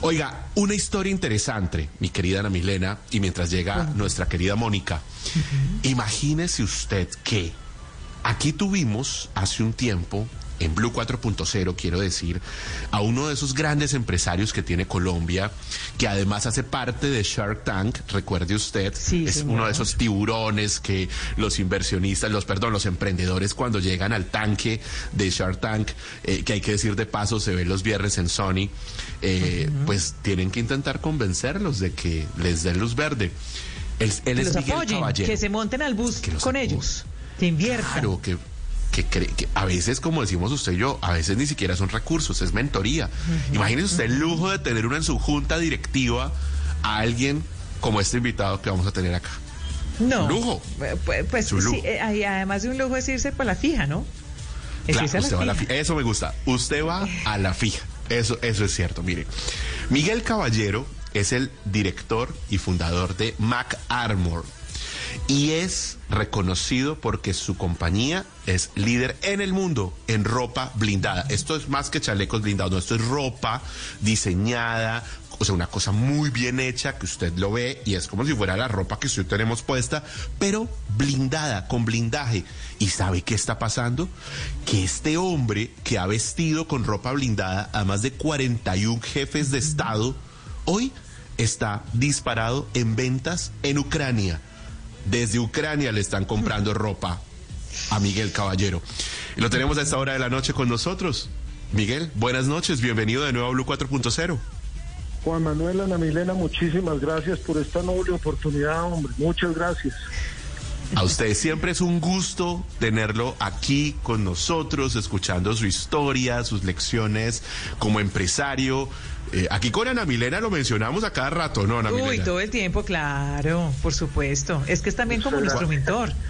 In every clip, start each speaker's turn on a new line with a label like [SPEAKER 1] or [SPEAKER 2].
[SPEAKER 1] Oiga, una historia interesante, mi querida Ana Milena, y mientras llega nuestra querida Mónica, imagínese usted que aquí tuvimos hace un tiempo en Blue 4.0, quiero decir, a uno de esos grandes empresarios que tiene Colombia, que además hace parte de Shark Tank, recuerde usted,
[SPEAKER 2] Sí,
[SPEAKER 1] es
[SPEAKER 2] señor.
[SPEAKER 1] uno de esos tiburones que los inversionistas, los perdón, los emprendedores cuando llegan al tanque de Shark Tank, eh, que hay que decir de paso, se ve los viernes en Sony, eh, pues tienen que intentar convencerlos de que les den luz verde. Él, él
[SPEAKER 2] Que
[SPEAKER 1] es
[SPEAKER 2] los
[SPEAKER 1] Miguel
[SPEAKER 2] apoyen,
[SPEAKER 1] Caballero.
[SPEAKER 2] que se monten al bus con
[SPEAKER 1] apoyen.
[SPEAKER 2] ellos, que inviertan.
[SPEAKER 1] Claro, que, que, que a veces, como decimos usted y yo, a veces ni siquiera son recursos, es mentoría. Imagínese usted el lujo de tener una en su junta directiva a alguien como este invitado que vamos a tener acá.
[SPEAKER 2] No.
[SPEAKER 1] lujo.
[SPEAKER 2] Pues, pues
[SPEAKER 1] Su lujo.
[SPEAKER 2] sí, eh, además de un lujo es irse por la fija, ¿no? Es
[SPEAKER 1] Claro,
[SPEAKER 2] irse a la
[SPEAKER 1] usted va a la
[SPEAKER 2] fija.
[SPEAKER 1] fi- Eso me gusta. Usted va a la fija. Eso, eso es cierto. Mire, Miguel Caballero es el director y fundador de Mac Armor y es reconocido porque su compañía es líder en el mundo en ropa blindada. Esto es más que chalecos blindados, no, esto es ropa diseñada, o sea, una cosa muy bien hecha que usted lo ve y es como si fuera la ropa que usted tenemos puesta, pero blindada, con blindaje. ¿Y sabe qué está pasando? Que este hombre que ha vestido con ropa blindada a más de 41 jefes de Estado, hoy está disparado en ventas en Ucrania. Desde Ucrania le están comprando ropa a Miguel Caballero. Y lo tenemos a esta hora de la noche con nosotros. Miguel, buenas noches, bienvenido de nuevo a Blue 4.0.
[SPEAKER 3] Juan Manuel, Ana Milena, muchísimas gracias por esta noble oportunidad, hombre. Muchas gracias.
[SPEAKER 1] A usted siempre es un gusto tenerlo aquí con nosotros, escuchando su historia, sus lecciones como empresario. Eh, aquí con Ana Milena lo mencionamos a cada rato, ¿no, Ana
[SPEAKER 2] Uy,
[SPEAKER 1] Milena?
[SPEAKER 2] todo el tiempo, claro, por supuesto. Es que es también como nuestro mentor.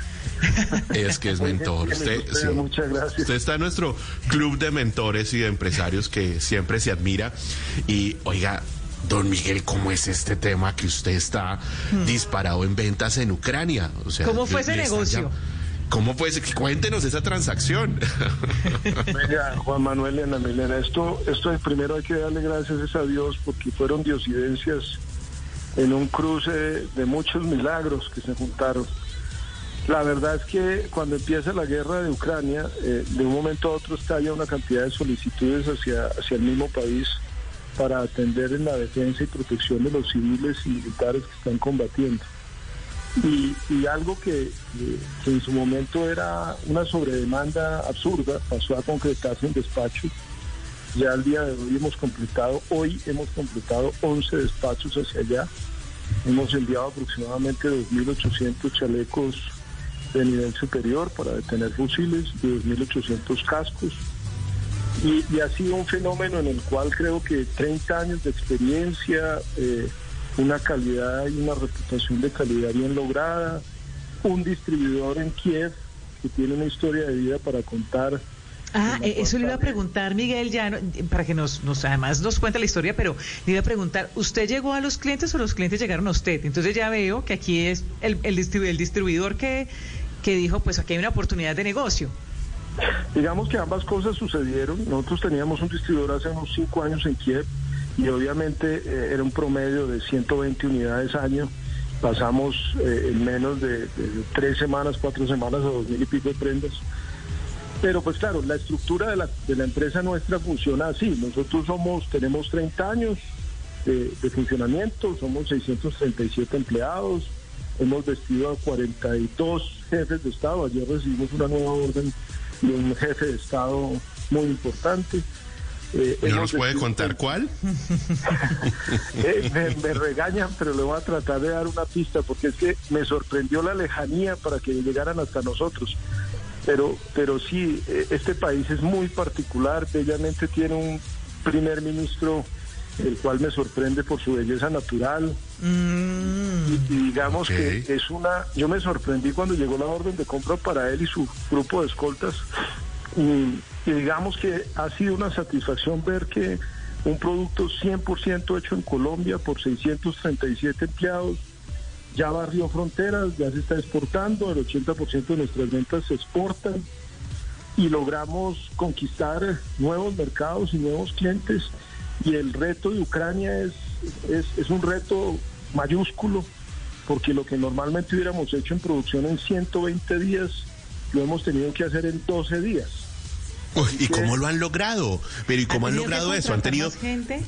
[SPEAKER 1] Es que es mentor. Usted, sí.
[SPEAKER 3] Muchas gracias.
[SPEAKER 1] Usted está en nuestro club de mentores y de empresarios que siempre se admira. Y oiga, don Miguel, ¿cómo es este tema que usted está disparado en ventas en Ucrania? O sea,
[SPEAKER 2] Hmm. ¿Cómo fue ese negocio?
[SPEAKER 1] llam- ¿Cómo fue ese? Cuéntenos esa transacción.
[SPEAKER 3] Venga, Juan Manuel y Ana Milena, esto, esto de primero hay que darle gracias es a Dios porque fueron diosidencias en un cruce de muchos milagros que se juntaron. La verdad es que cuando empieza la guerra de Ucrania, eh, de un momento a otro estalla una cantidad de solicitudes hacia, hacia el mismo país para atender en la defensa y protección de los civiles y militares que están combatiendo. Y, algo que, que- en su momento era una sobredemanda absurda pasó a concretarse en despacho. Ya al día de hoy hemos completado, hoy hemos completado 11 despachos hacia allá. Hemos enviado aproximadamente 2.800 chalecos de nivel superior para detener fusiles y 2.800 cascos. Y, y ha sido un fenómeno en el cual creo que 30 años de experiencia, eh, una calidad y una reputación de calidad bien lograda, un distribuidor en Kiev que tiene una historia de vida para contar.
[SPEAKER 2] Ah, eh, eso le iba a preguntar, Miguel, ya no- para que nos, nos además nos cuente la historia, pero le iba a preguntar, ¿usted llegó a los clientes o los clientes llegaron a usted? Entonces ya veo que aquí es el, el, distribu- el distribuidor que, que dijo, pues aquí hay una oportunidad de negocio.
[SPEAKER 3] Digamos que ambas cosas sucedieron. Nosotros teníamos un distribuidor hace unos cinco años en Kiev y obviamente eh, era un promedio de 120 unidades año. Pasamos eh, en menos de, tres semanas, cuatro semanas a dos mil y pico de prendas. Pero pues claro, la estructura de la, de la empresa nuestra funciona así. Nosotros somos, tenemos 30 años de, de funcionamiento, somos 637 empleados, hemos vestido a 42 jefes de Estado. Ayer recibimos una nueva orden de un jefe de Estado muy importante. Eh,
[SPEAKER 1] ¿No nos puede contar cuál?
[SPEAKER 3] Eh, me, me regañan, pero le voy a tratar de dar una pista porque es que me sorprendió la lejanía para que llegaran hasta nosotros. Pero, pero sí, eh, este país es muy particular, bellamente tiene un primer ministro el cual me sorprende por su belleza natural.
[SPEAKER 2] Mm.
[SPEAKER 3] Y, y digamos que es una... Yo me sorprendí cuando llegó la orden de compra para él y su grupo de escoltas. Y, y digamos que ha sido una satisfacción ver que un producto 100% hecho en Colombia por 637 empleados ya barrió fronteras, ya se está exportando, el 80% de nuestras ventas se exportan y logramos conquistar nuevos mercados y nuevos clientes. Y el reto de Ucrania es, es, es un reto mayúsculo, porque lo que normalmente hubiéramos hecho en producción en 120 días, lo hemos tenido que hacer en 12 días.
[SPEAKER 1] Uy, ¿Y cómo lo han logrado? Pero ¿y cómo han logrado eso? ¿Han tenido...?
[SPEAKER 2] más gente?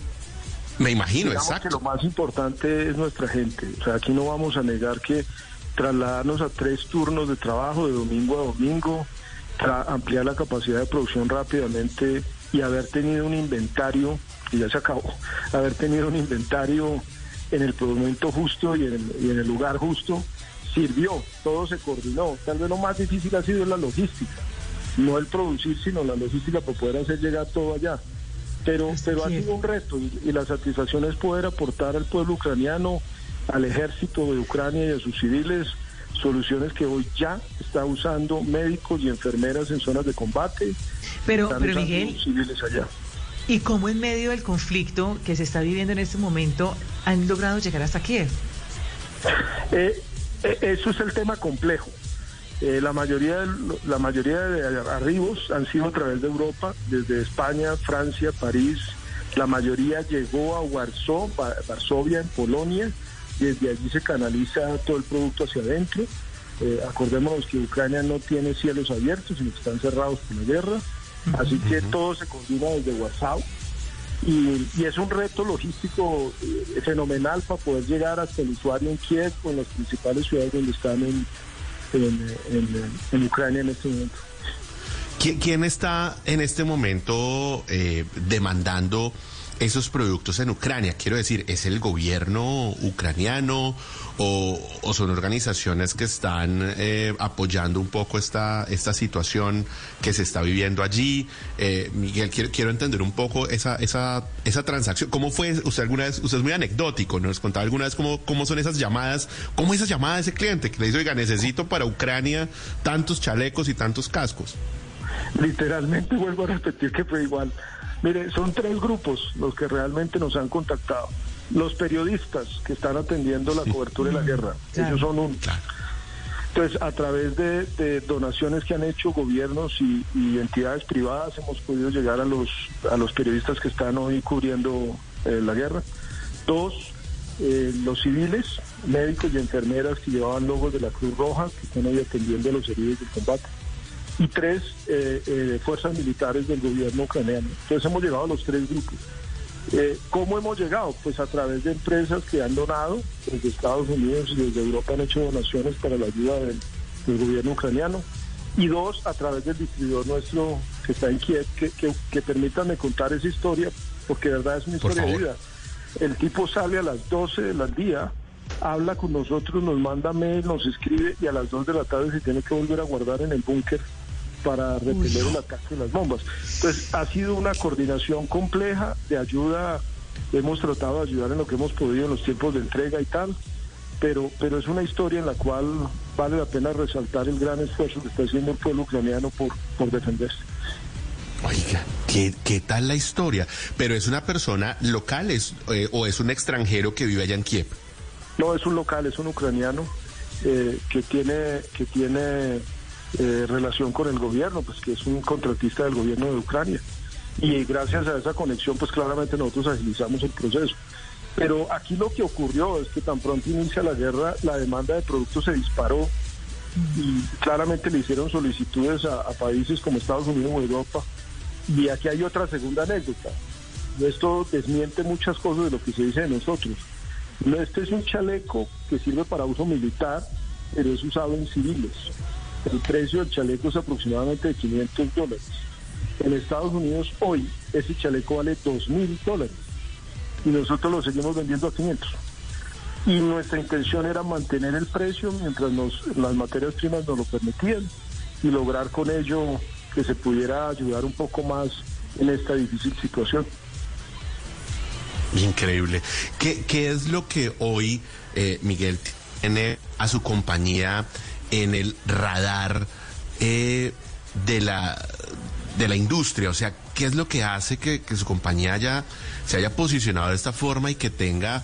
[SPEAKER 1] Me imagino,
[SPEAKER 3] Digamos que
[SPEAKER 1] exacto.
[SPEAKER 3] lo más importante es nuestra gente. O sea, aquí no vamos a negar que trasladarnos a tres turnos de trabajo de domingo a domingo, ampliar la capacidad de producción rápidamente y haber tenido un inventario, que ya se acabó, haber tenido un inventario en el momento justo y en el, y en el lugar justo, sirvió, todo se coordinó. Tal vez lo más difícil ha sido la logística, no el producir, sino la logística para poder hacer llegar todo allá. Pero, pero ha sido un reto y, y la satisfacción es poder aportar al pueblo ucraniano, al ejército de Ucrania y a sus civiles soluciones que hoy ya está usando médicos y enfermeras en zonas de combate.
[SPEAKER 2] Pero, pero Miguel,
[SPEAKER 3] civiles allá.
[SPEAKER 2] ¿y cómo en medio del conflicto que se está viviendo en este momento han logrado llegar hasta Kiev?
[SPEAKER 3] Eh, eh, eso es el tema complejo. Eh, la mayoría de, la mayoría de arribos han sido a través de Europa, desde España, Francia, París. La mayoría llegó a Warsaw, Va- Varsovia, en Polonia. Desde allí se canaliza todo el producto hacia adentro. Eh, acordémonos que Ucrania no tiene cielos abiertos, sino que están cerrados por la guerra. Así que todo se coordina desde Warsaw. Y, y es un reto logístico eh, fenomenal para poder llegar hasta el usuario en Kiev o en las principales ciudades donde están en, en, en- en Ucrania en este momento.
[SPEAKER 1] ¿Quién, quién está en este momento eh, demandando esos productos en Ucrania? Quiero decir, ¿es el gobierno ucraniano o, o son organizaciones que están eh, apoyando un poco esta, esta situación que se está viviendo allí? Eh, Miguel, quiero, quiero entender un poco esa, esa, esa transacción. ¿Cómo fue? Usted alguna vez, usted es muy anecdótico, ¿no? nos contaba alguna vez cómo, cómo son esas llamadas, cómo esas llamadas de ese cliente que le dice, oiga, necesito para Ucrania tantos chalecos y tantos cascos.
[SPEAKER 3] Literalmente vuelvo a repetir que fue igual. Mire, son tres grupos los que realmente nos han contactado. Los periodistas que están atendiendo la cobertura de la guerra,
[SPEAKER 2] Claro.
[SPEAKER 3] ellos son un... Entonces, a través de, de donaciones que han hecho gobiernos y, y entidades privadas, hemos podido llegar a los, a los periodistas que están hoy cubriendo eh, la guerra. Dos, eh, los civiles, médicos y enfermeras que llevaban logos de la Cruz Roja, que están hoy atendiendo a los heridos del combate. Y tres, eh, eh, fuerzas militares del gobierno ucraniano. Entonces, hemos llegado a los tres grupos. Eh, ¿Cómo hemos llegado? Pues a través de empresas que han donado, desde Estados Unidos y desde Europa han hecho donaciones para la ayuda del, del gobierno ucraniano. Y dos, a través del distribuidor nuestro que está en Kiev, que, que, que permítanme contar esa historia, porque de verdad es una historia de vida. El tipo sale a las 12 del día, habla con nosotros, nos manda mail, nos escribe y a las 2 de la tarde se tiene que volver a guardar en el búnker para repeler el ataque de las bombas. Entonces, ha sido una coordinación compleja de ayuda. Hemos tratado de ayudar en lo que hemos podido en los tiempos de entrega y tal, pero, pero es una historia en la cual vale la pena resaltar el gran esfuerzo que está haciendo el pueblo ucraniano por, por defenderse.
[SPEAKER 1] Oiga, ¿qué, qué tal la historia? Pero es una persona local es, eh, o es un extranjero que vive allá en Kiev.
[SPEAKER 3] No, es un local, es un ucraniano eh, que tiene, que tiene eh, relación con el gobierno, pues que es un contratista del gobierno de Ucrania. Y gracias a esa conexión, pues claramente nosotros agilizamos el proceso. Pero aquí lo que ocurrió es que tan pronto inicia la guerra, la demanda de productos se disparó y claramente le hicieron solicitudes a, a países como Estados Unidos o Europa. Y aquí hay otra segunda anécdota. Esto desmiente muchas cosas de lo que se dice de nosotros. No, Este es un chaleco que sirve para uso militar, pero es usado en civiles. El precio del chaleco es aproximadamente de 500 dólares. En Estados Unidos hoy ese chaleco vale 2 mil dólares y nosotros lo seguimos vendiendo a 500. Y nuestra intención era mantener el precio mientras nos, las materias primas nos lo permitían y lograr con ello que se pudiera ayudar un poco más en esta difícil situación.
[SPEAKER 1] Increíble. ¿Qué, qué es lo que hoy eh, Miguel tiene a su compañía en el radar eh, de la de la industria? O sea, ¿qué es lo que hace que, su compañía ya se haya posicionado de esta forma y que tenga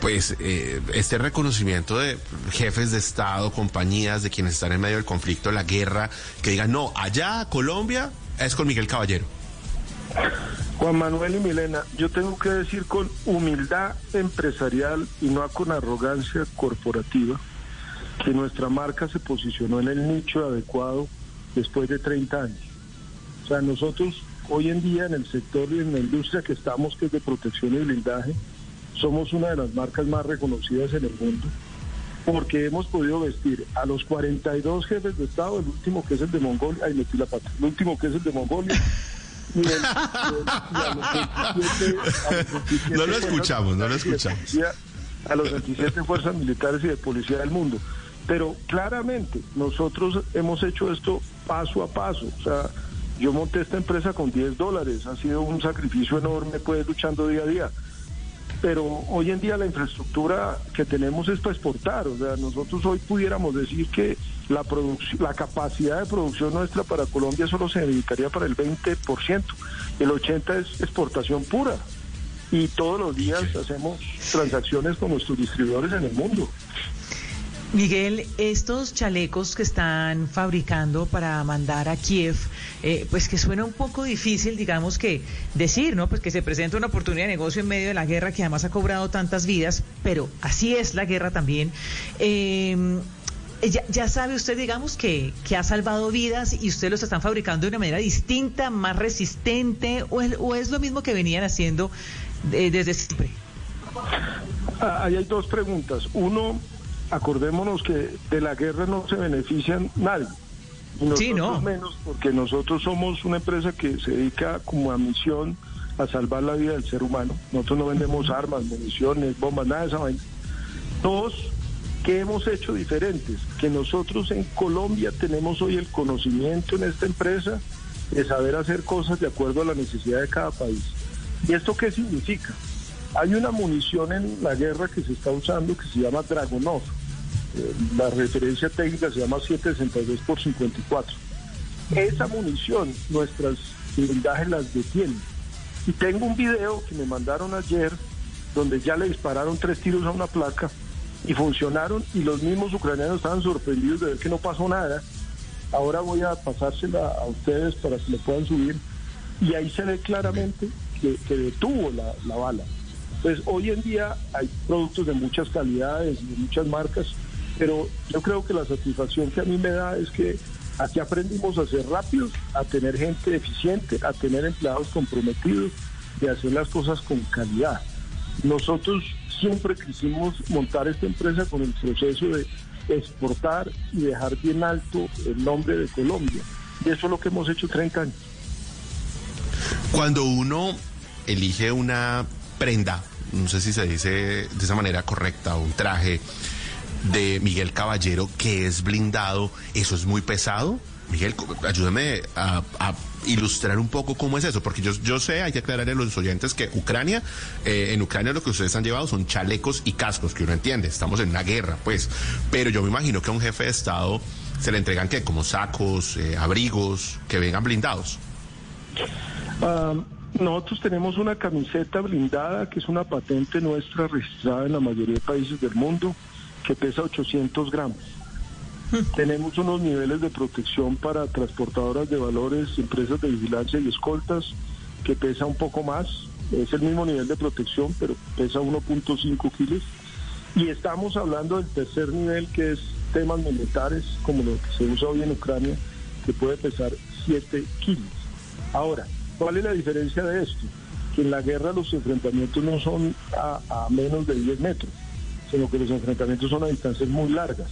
[SPEAKER 1] pues eh, este reconocimiento de jefes de Estado, compañías, de quienes están en medio del conflicto, la guerra, que digan, no, allá Colombia es con Miguel Caballero.
[SPEAKER 3] Juan Manuel y Milena, yo tengo que decir con humildad empresarial y no con arrogancia corporativa que nuestra marca se posicionó en el nicho adecuado después de 30 años. O sea, nosotros hoy en día en el sector y en la industria que estamos, que es de protección y blindaje, somos una de las marcas más reconocidas en el mundo porque hemos podido vestir a los 42 jefes de Estado, el último que es el de Mongolia, ay, metí la pata, el último que es el de Mongolia. y el- y el- y a los 27 a los 27
[SPEAKER 1] No lo escuchamos, no lo escuchamos.
[SPEAKER 3] A los 27 fuerzas militares y de policía del mundo. Pero claramente nosotros hemos hecho esto paso a paso. O sea, yo monté esta empresa con 10 dólares. Ha sido un sacrificio enorme, pues, luchando día a día pero hoy en día la infraestructura que tenemos es para exportar. O sea, nosotros hoy pudiéramos decir que la, la capacidad de producción nuestra para Colombia solo se dedicaría para el 20%. El 80% es exportación pura. Y todos los días hacemos transacciones con nuestros distribuidores en el mundo.
[SPEAKER 2] Miguel, estos chalecos que están fabricando para mandar a Kiev, eh, pues que suena un poco difícil, digamos que decir, ¿no? Pues que se presenta una oportunidad de negocio en medio de la guerra que además ha cobrado tantas vidas, pero así es la guerra también. Eh, ya, sabe usted, digamos, que, que ha salvado vidas y ustedes los están fabricando de una manera distinta, más resistente, o es, o es lo mismo que venían haciendo eh, desde siempre.
[SPEAKER 3] Ah, hay dos preguntas. Uno, acordémonos que de la guerra no se benefician nadie. Y nosotros
[SPEAKER 2] Sí, no.
[SPEAKER 3] menos, porque nosotros somos una empresa que se dedica como a misión a salvar la vida del ser humano. Nosotros no vendemos armas, municiones, bombas, nada de esa vaina. Dos, ¿qué hemos hecho diferentes? Que nosotros en Colombia tenemos hoy el conocimiento en esta empresa de saber hacer cosas de acuerdo a la necesidad de cada país. ¿Y esto qué significa? Hay una munición en la guerra que se está usando que se llama Dragonov. La referencia técnica se llama 762 por 54. Esa munición, nuestras blindajes las detienen. Y tengo un video que me mandaron ayer donde ya le dispararon tres tiros a una placa y funcionaron y los mismos ucranianos estaban sorprendidos de ver que no pasó nada. Ahora voy a pasársela a ustedes para que le puedan subir y ahí se ve claramente que, que detuvo la, la bala. Pues hoy en día hay productos de muchas calidades, de muchas marcas, pero yo creo que la satisfacción que a mí me da es que aquí aprendimos a ser rápidos, a tener gente eficiente, a tener empleados comprometidos y a hacer las cosas con calidad. Nosotros siempre quisimos montar esta empresa con el proceso de exportar y dejar bien alto el nombre de Colombia. Y eso es lo que hemos hecho 30 años.
[SPEAKER 1] Cuando uno elige una prenda, no sé si se dice de esa manera correcta, un traje de Miguel Caballero que es blindado, ¿eso es muy pesado? Miguel, ayúdame a, a ilustrar un poco cómo es eso, porque yo, yo sé, hay que aclararle a los oyentes que Ucrania, eh, en Ucrania lo que ustedes han llevado son chalecos y cascos, que uno entiende, estamos en una guerra, pues, pero yo me imagino que a un jefe de Estado se le entregan que como sacos, eh, abrigos, que vengan blindados.
[SPEAKER 3] Ah, nosotros tenemos una camiseta blindada que es una patente nuestra registrada en la mayoría de países del mundo que pesa 800 gramos. Tenemos unos niveles de protección para transportadoras de valores, empresas de vigilancia y escoltas que pesa un poco más. Es el mismo nivel de protección, pero pesa 1.5 kilos. Y estamos hablando del tercer nivel que es temas militares, como lo que se usa hoy en Ucrania, que puede pesar 7 kilos. Ahora, ¿cuál es la diferencia de esto? Que en la guerra los enfrentamientos no son a, a menos de 10 metros, sino que los enfrentamientos son a distancias muy largas.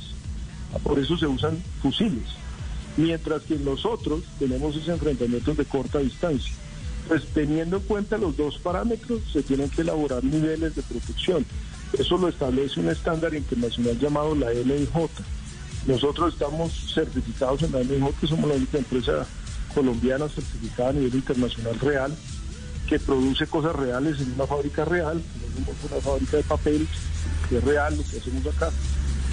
[SPEAKER 3] Por eso se usan fusiles. Mientras que nosotros tenemos esos enfrentamientos de corta distancia. Pues teniendo en cuenta los dos parámetros, se tienen que elaborar niveles de protección. Eso lo establece un estándar internacional llamado la LIJ. Nosotros estamos certificados en la LIJ, somos la única empresa colombiana certificada a nivel internacional real. que produce cosas reales en una fábrica real, una fábrica de papel que es real lo que hacemos acá.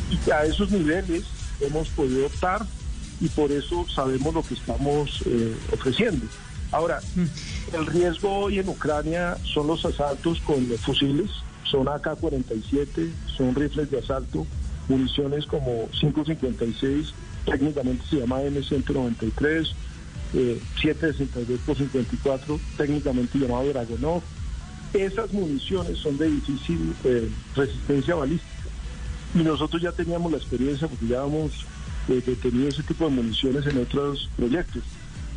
[SPEAKER 3] Y a esos niveles hemos podido optar y por eso sabemos lo que estamos eh, ofreciendo. Ahora, el riesgo hoy en Ucrania son los asaltos con fusiles, son AK-47, son rifles de asalto, municiones como 5.56, técnicamente se llama M193, eh, 762 por 54, técnicamente llamado Dragonov. Esas municiones son de difícil eh, resistencia balística. Y nosotros ya teníamos la experiencia porque ya hemos eh, tenido ese tipo de municiones en otros proyectos.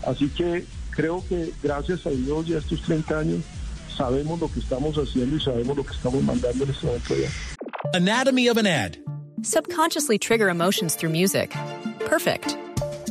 [SPEAKER 3] Así que creo que gracias a Dios ya estos 30 años sabemos lo que estamos haciendo y sabemos lo que estamos mandando en este momento ya.
[SPEAKER 4] Anatomy of an ad.
[SPEAKER 5] Subconsciously trigger emotions through music. Perfect.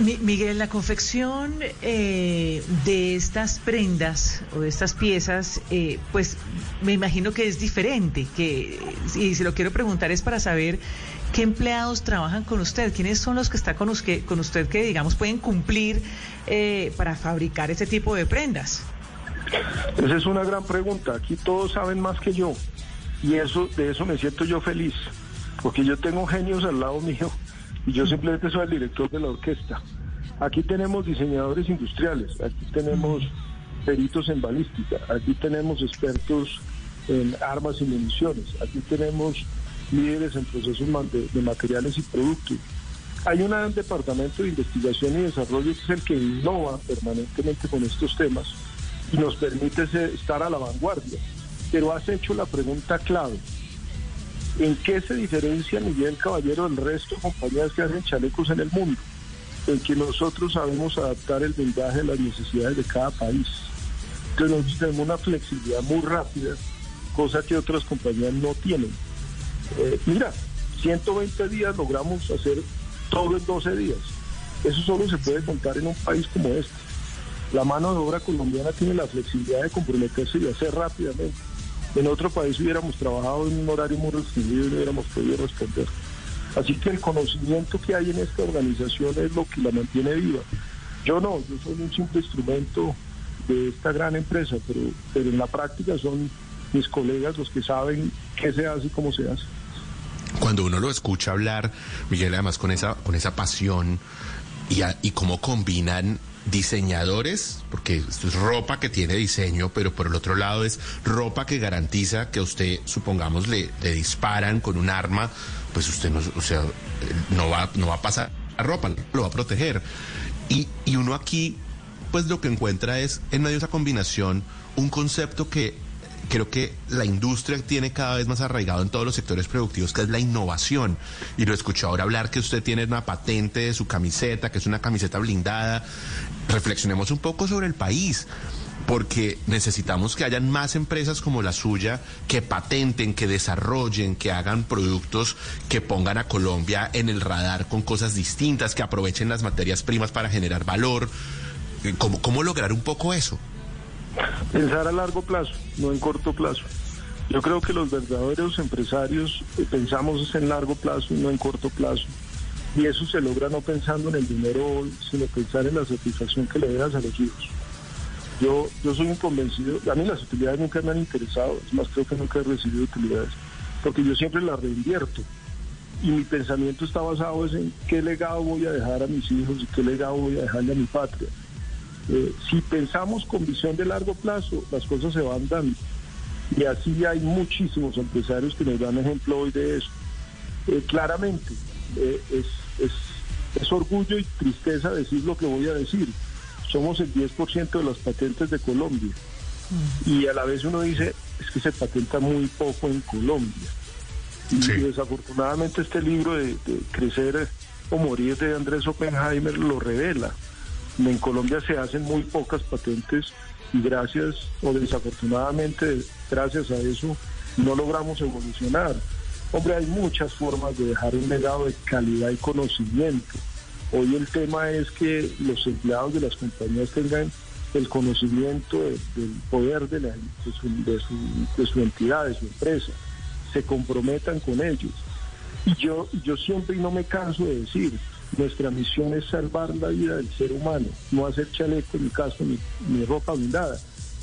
[SPEAKER 2] Mi- Miguel, la confección eh, de estas prendas o de estas piezas, eh, pues me imagino que es diferente. Que, y si lo quiero preguntar es para saber qué empleados trabajan con usted, quiénes son los que están con usted, con usted que, digamos, pueden cumplir eh, para fabricar ese tipo de prendas.
[SPEAKER 3] Esa es una gran pregunta. Aquí todos saben más que yo. Y eso, de eso me siento yo feliz. Porque yo tengo genios al lado mío y yo simplemente soy el director de la orquesta. Aquí tenemos diseñadores industriales, aquí tenemos peritos en balística, aquí tenemos expertos en armas y municiones, aquí tenemos líderes en procesos de, materiales y productos. Hay un departamento de investigación y desarrollo que es el que innova permanentemente con estos temas y nos permite estar a la vanguardia. Pero has hecho la pregunta clave. ¿En qué se diferencia Miguel Caballero del resto de compañías que hacen chalecos en el mundo? En que nosotros sabemos adaptar el vendaje a las necesidades de cada país. Entonces nosotros tenemos una flexibilidad muy rápida, cosa que otras compañías no tienen. Eh, mira, 120 días logramos hacer todo en 12 días. Eso solo se puede contar en un país como este. La mano de obra colombiana tiene la flexibilidad de comprometerse y hacer rápidamente. En otro país hubiéramos trabajado en un horario muy restringido y no hubiéramos podido responder. Así que el conocimiento que hay en esta organización es lo que la mantiene viva. Yo no, yo soy un simple instrumento de esta gran empresa, pero, pero en la práctica son mis colegas los que saben qué se hace y cómo se hace.
[SPEAKER 1] Cuando uno lo escucha hablar, Miguel, además con esa, con esa pasión y, a- y cómo combinan diseñadores, porque esto es ropa que tiene diseño, pero por el otro lado es ropa que garantiza que a usted, supongamos, le, disparan con un arma, pues usted no, o sea, no va, no va a pasar la ropa, lo va a proteger. Y, y uno aquí, pues lo que encuentra es, en medio de esa combinación, un concepto que creo que la industria tiene cada vez más arraigado en todos los sectores productivos, que es la innovación. Y lo escuché ahora hablar que usted tiene una patente de su camiseta, que es una camiseta blindada. Reflexionemos un poco sobre el país. Porque necesitamos que hayan más empresas como la suya que patenten, que desarrollen, que hagan productos que pongan a Colombia en el radar con cosas distintas, que aprovechen las materias primas para generar valor. ¿Cómo, cómo lograr un poco eso?
[SPEAKER 3] Pensar a largo plazo, no en corto plazo. Yo creo que los verdaderos empresarios eh, pensamos en largo plazo y no en corto plazo. Y eso se logra no pensando en el dinero hoy, sino pensar en la satisfacción que le das a los hijos. Yo, yo soy un convencido, a mí las utilidades nunca me han interesado, es más, creo que nunca he recibido utilidades, porque yo siempre las reinvierto. Y mi pensamiento está basado en qué legado voy a dejar a mis hijos y qué legado voy a dejarle a mi patria. Eh, si pensamos con visión de largo plazo, las cosas se van dando. Y así hay muchísimos empresarios que nos dan ejemplo hoy de eso. Eh, claramente, eh, es, es, es orgullo y tristeza decir lo que voy a decir. Somos el 10% de las patentes de Colombia. Y a la vez uno dice, es que se patenta muy poco en Colombia. Y
[SPEAKER 1] Sí.
[SPEAKER 3] desafortunadamente este libro de, de Crecer o Morir de Andrés Oppenheimer lo revela. En Colombia se hacen muy pocas patentes y gracias o desafortunadamente gracias a eso no logramos evolucionar. Hombre, hay muchas formas de dejar un legado de calidad y conocimiento. Hoy el tema es que los empleados de las compañías tengan el conocimiento del poder de, su entidad, de su empresa, se comprometan con ellos. Y yo, yo siempre y no me canso de decir, nuestra misión es salvar la vida del ser humano, no hacer chaleco, ni casco, ni, ni ropa blindada.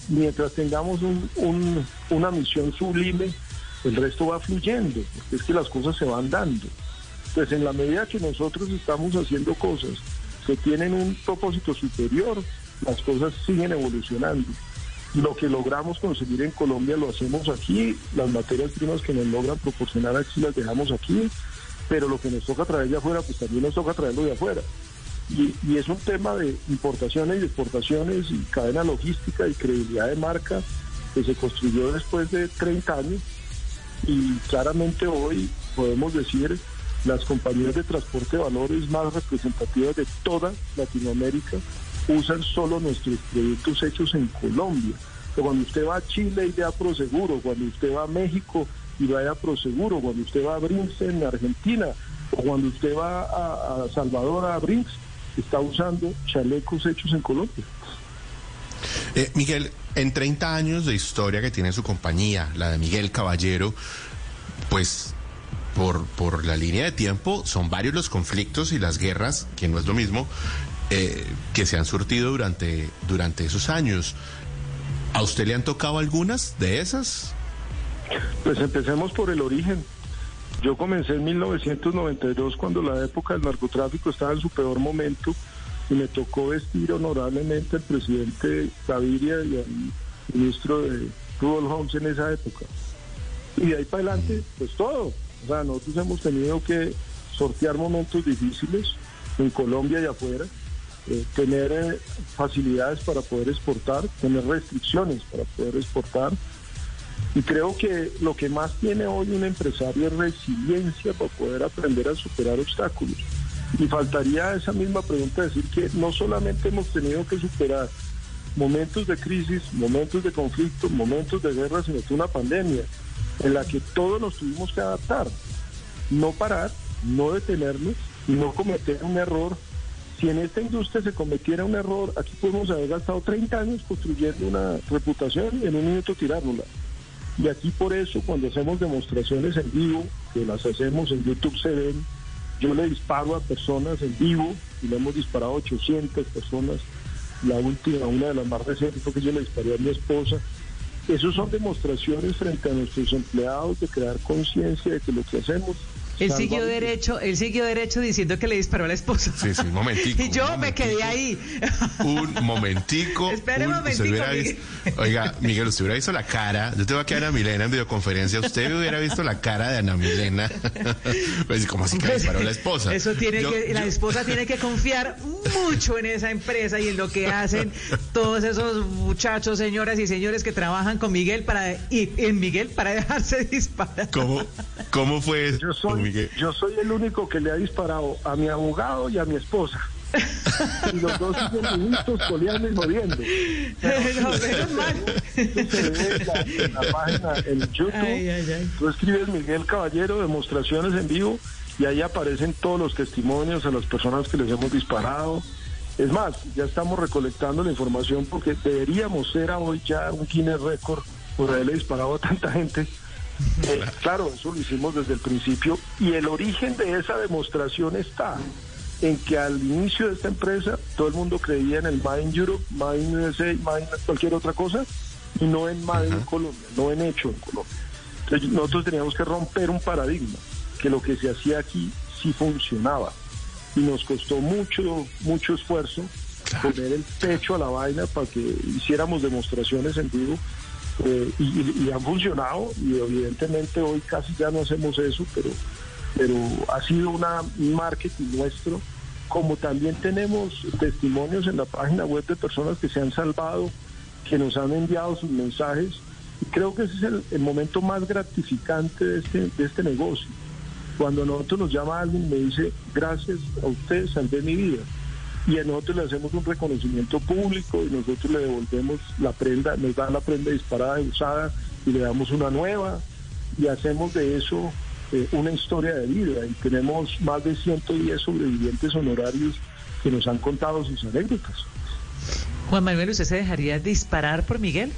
[SPEAKER 3] Mientras tengamos un, un, una misión sublime, el resto va fluyendo, es que las cosas se van dando. Pues en la medida que nosotros estamos haciendo cosas que tienen un propósito superior, las cosas siguen evolucionando. Lo que logramos conseguir en Colombia lo hacemos aquí, las materias primas que nos logran proporcionar aquí las dejamos aquí, pero lo que nos toca traer de afuera, pues también nos toca traerlo de afuera. Y, es un tema de importaciones y exportaciones y cadena logística y credibilidad de marca que se construyó después de 30 años y claramente hoy podemos decir las compañías de transporte de valores más representativas de toda Latinoamérica usan solo nuestros productos hechos en Colombia. Pero cuando usted va a Chile y ve a Proseguro, cuando usted va a México y va a Proseguro, cuando usted va a Brinks en Argentina, o cuando usted va a, a Salvador a Brinks, está usando chalecos hechos en Colombia.
[SPEAKER 1] Eh, Miguel, en 30 años de historia que tiene su compañía, la de Miguel Caballero, pues por, por la línea de tiempo son varios los conflictos y las guerras, que no es lo mismo, eh, que se han surtido durante, durante esos años. ¿A usted le han tocado algunas de esas?
[SPEAKER 3] Pues empecemos por el origen. Yo comencé en 1992 cuando la época del narcotráfico estaba en su peor momento y me tocó vestir honorablemente al presidente Gaviria y al ministro de Rudolf Holmes en esa época. Y de ahí para adelante, pues todo. O sea, nosotros hemos tenido que sortear momentos difíciles en Colombia y afuera, eh, tener eh, facilidades para poder exportar, tener restricciones para poder exportar. Y creo que lo que más tiene hoy un empresario es resiliencia para poder aprender a superar obstáculos. Y faltaría esa misma pregunta decir que no solamente hemos tenido que superar momentos de crisis, momentos de conflicto, momentos de guerra, sino que una pandemia en la que todos nos tuvimos que adaptar, no parar, no detenernos y no cometer un error. Si en esta industria se cometiera un error, aquí podemos haber gastado 30 años construyendo una reputación y en un minuto tirárnosla. Y aquí por eso cuando hacemos demostraciones en vivo, que las hacemos en YouTube se ven, yo le disparo a personas en vivo y le hemos disparado a 800 personas. La última, una de las más recientes fue que yo le disparé a mi esposa. Esos son demostraciones frente a nuestros empleados de crear conciencia de que lo que hacemos
[SPEAKER 2] él siguió derecho, él siguió derecho diciendo que le disparó a la esposa.
[SPEAKER 1] Sí, sí, un momentico.
[SPEAKER 2] y yo me quedé ahí.
[SPEAKER 1] Un momentico.
[SPEAKER 2] Espere un momentico,
[SPEAKER 1] Miguel. Visto, oiga, Miguel, usted hubiera visto la cara. Yo tengo aquí a Ana Milena en videoconferencia. Usted hubiera visto la cara de Ana Milena. pues, como así que le disparó a la esposa.
[SPEAKER 2] Eso tiene
[SPEAKER 1] Yo-
[SPEAKER 2] que, la
[SPEAKER 1] yo-
[SPEAKER 2] esposa tiene que confiar mucho en esa empresa y en lo que hacen todos esos muchachos, señoras y señores que trabajan con Miguel para y en Miguel para dejarse disparar.
[SPEAKER 1] ¿Cómo, ¿Cómo fue eso,
[SPEAKER 3] Yo soy,
[SPEAKER 1] Miguel?
[SPEAKER 3] yo soy el único que le ha disparado a mi abogado y a mi esposa. Y los dos siguen vivos, coleando y muriendo.
[SPEAKER 2] No, menos mal.
[SPEAKER 3] Esto se ve en la, página en YouTube.
[SPEAKER 2] Ay, ay, ay.
[SPEAKER 3] Tú escribes Miguel Caballero, demostraciones en vivo, y ahí aparecen todos los testimonios a las personas que les hemos disparado. Es más, ya estamos recolectando la información porque deberíamos ser a hoy ya un Guinness récord por haberle disparado a tanta gente. Eh, claro, eso lo hicimos desde el principio y el origen de esa demostración está en que al inicio de esta empresa todo el mundo creía en el in Europe, in USA, in cualquier otra cosa y no en Made in Colombia, no en hecho en Colombia. Entonces, nosotros teníamos que romper un paradigma, que lo que se hacía aquí sí funcionaba y nos costó mucho, mucho esfuerzo poner el pecho a la vaina para que hiciéramos demostraciones en vivo eh, y, y- han funcionado y evidentemente hoy casi ya no hacemos eso, pero, pero ha sido un marketing nuestro, como también tenemos testimonios en la página web de personas que se han salvado, que nos han enviado sus mensajes y creo que ese es el, momento más gratificante de este, de este negocio. Cuando nosotros nos llama alguien y me dice, gracias a usted salvé mi vida y a nosotros le hacemos un reconocimiento público y nosotros le devolvemos la prenda, nos dan la prenda disparada y usada y le damos una nueva y hacemos de eso eh, una historia de vida y tenemos más de 110 sobrevivientes honorarios que nos han contado sus anécdotas.
[SPEAKER 2] Juan Manuel, ¿usted se dejaría disparar por Miguel?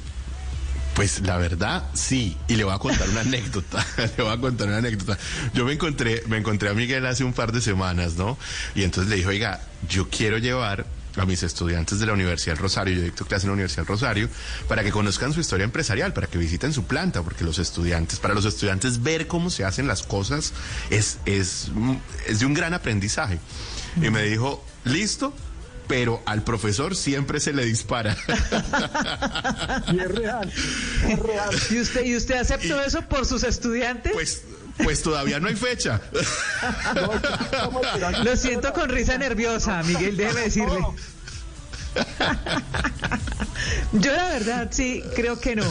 [SPEAKER 1] Pues la verdad, sí. Y le voy a contar una anécdota. le voy a contar una anécdota. Yo me encontré, me encontré a Miguel hace un par de semanas, ¿no? Y entonces le dije, oiga, yo quiero llevar a mis estudiantes de la Universidad del Rosario, yo dicto clase en la Universidad del Rosario, para que conozcan su historia empresarial, para que visiten su planta, porque los estudiantes, para los estudiantes ver cómo se hacen las cosas es, es, es de un gran aprendizaje. Y me dijo, listo, pero al profesor siempre se le dispara.
[SPEAKER 3] Y es real, es real.
[SPEAKER 2] ¿Y usted, y usted aceptó eso por sus estudiantes?
[SPEAKER 1] Pues, pues todavía no hay fecha.
[SPEAKER 2] Lo siento con risa nerviosa, Miguel, déjeme decirle. Yo la verdad sí creo que no.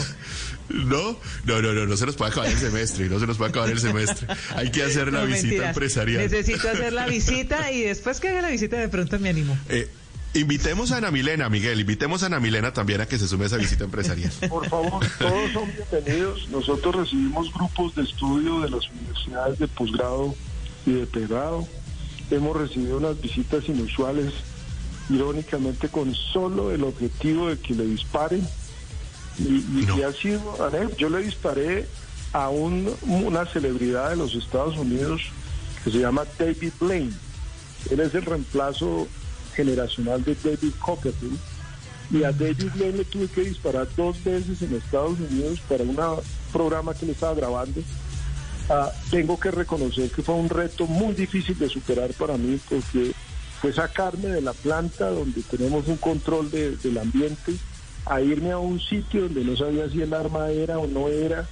[SPEAKER 1] No, no, no, no, no se nos puede acabar el semestre, no se nos puede acabar el semestre. Hay que hacer la
[SPEAKER 2] No,
[SPEAKER 1] visita
[SPEAKER 2] mentiras.
[SPEAKER 1] empresarial.
[SPEAKER 2] Necesito hacer la visita y después que haga la visita de pronto me animo.
[SPEAKER 1] Eh, invitemos a Ana Milena, Miguel, invitemos a Ana Milena también a que se sume a esa visita empresarial.
[SPEAKER 3] Por favor, todos son bienvenidos. Nosotros recibimos grupos de estudio de las universidades de posgrado y de pregrado. Hemos recibido unas visitas inusuales, irónicamente con solo el objetivo de que le disparen. Y, y-
[SPEAKER 1] No.
[SPEAKER 3] y ha sido, Anel, yo le disparé a un- una celebridad de los Estados Unidos que se llama David Blaine. Él es el reemplazo generacional de David Copperfield. Y a David Blaine le tuve que disparar dos veces en Estados Unidos para un programa que le estaba grabando. Ah, tengo que reconocer que fue un reto muy difícil de superar para mí porque fue sacarme de la planta donde tenemos un control de- del ambiente a irme a un sitio donde no sabía si el arma era o no era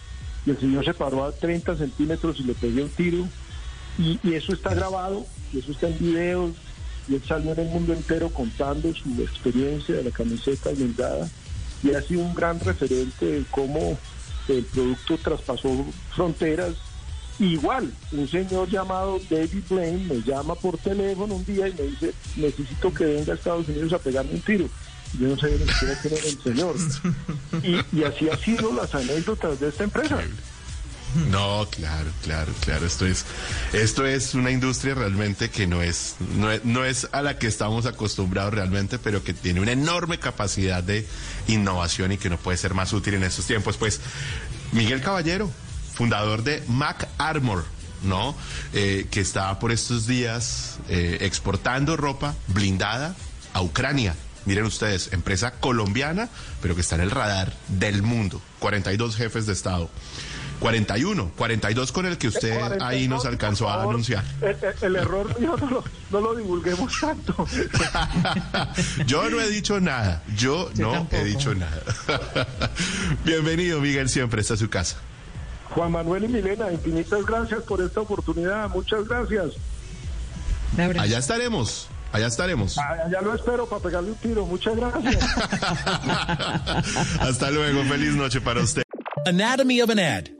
[SPEAKER 3] y el señor se paró a 30 centímetros y le pegué un tiro y, y eso está grabado y eso está en videos y él salió en el mundo entero contando su experiencia de la camiseta blindada y ha sido un gran referente de cómo el producto traspasó fronteras. Igual, un señor llamado David Blaine me llama por teléfono un día y me dice, necesito que venga a Estados Unidos a pegarme un tiro. Yo no sé quién era el señor. Y, y así ha sido las anécdotas de esta empresa.
[SPEAKER 1] No, claro, claro, claro. Esto es, esto es una industria realmente que no es, no es, no es a la que estamos acostumbrados realmente, pero que tiene una enorme capacidad de innovación y que no puede ser más útil en estos tiempos. Pues, Miguel Caballero, fundador de Mac Armor, ¿no? Eh, que está por estos días eh, exportando ropa blindada a Ucrania. Miren ustedes, empresa colombiana, pero que está en el radar del mundo. 42 jefes de Estado. 41, 42 con el que usted ahí nos
[SPEAKER 3] 42,
[SPEAKER 1] alcanzó a anunciar.
[SPEAKER 3] El, el- el error mío no lo, no lo divulguemos tanto.
[SPEAKER 1] Yo no he dicho nada, yo,
[SPEAKER 2] Yo
[SPEAKER 1] no
[SPEAKER 2] tampoco.
[SPEAKER 1] he dicho nada. Bienvenido, Miguel, siempre está a su casa.
[SPEAKER 3] Juan Manuel y Milena, infinitas gracias por esta oportunidad. Muchas gracias.
[SPEAKER 1] Allá estaremos, allá estaremos.
[SPEAKER 3] Ah, Ya lo espero para pegarle un tiro. Muchas gracias.
[SPEAKER 1] Hasta luego, feliz noche para usted.
[SPEAKER 4] Anatomy of an ad.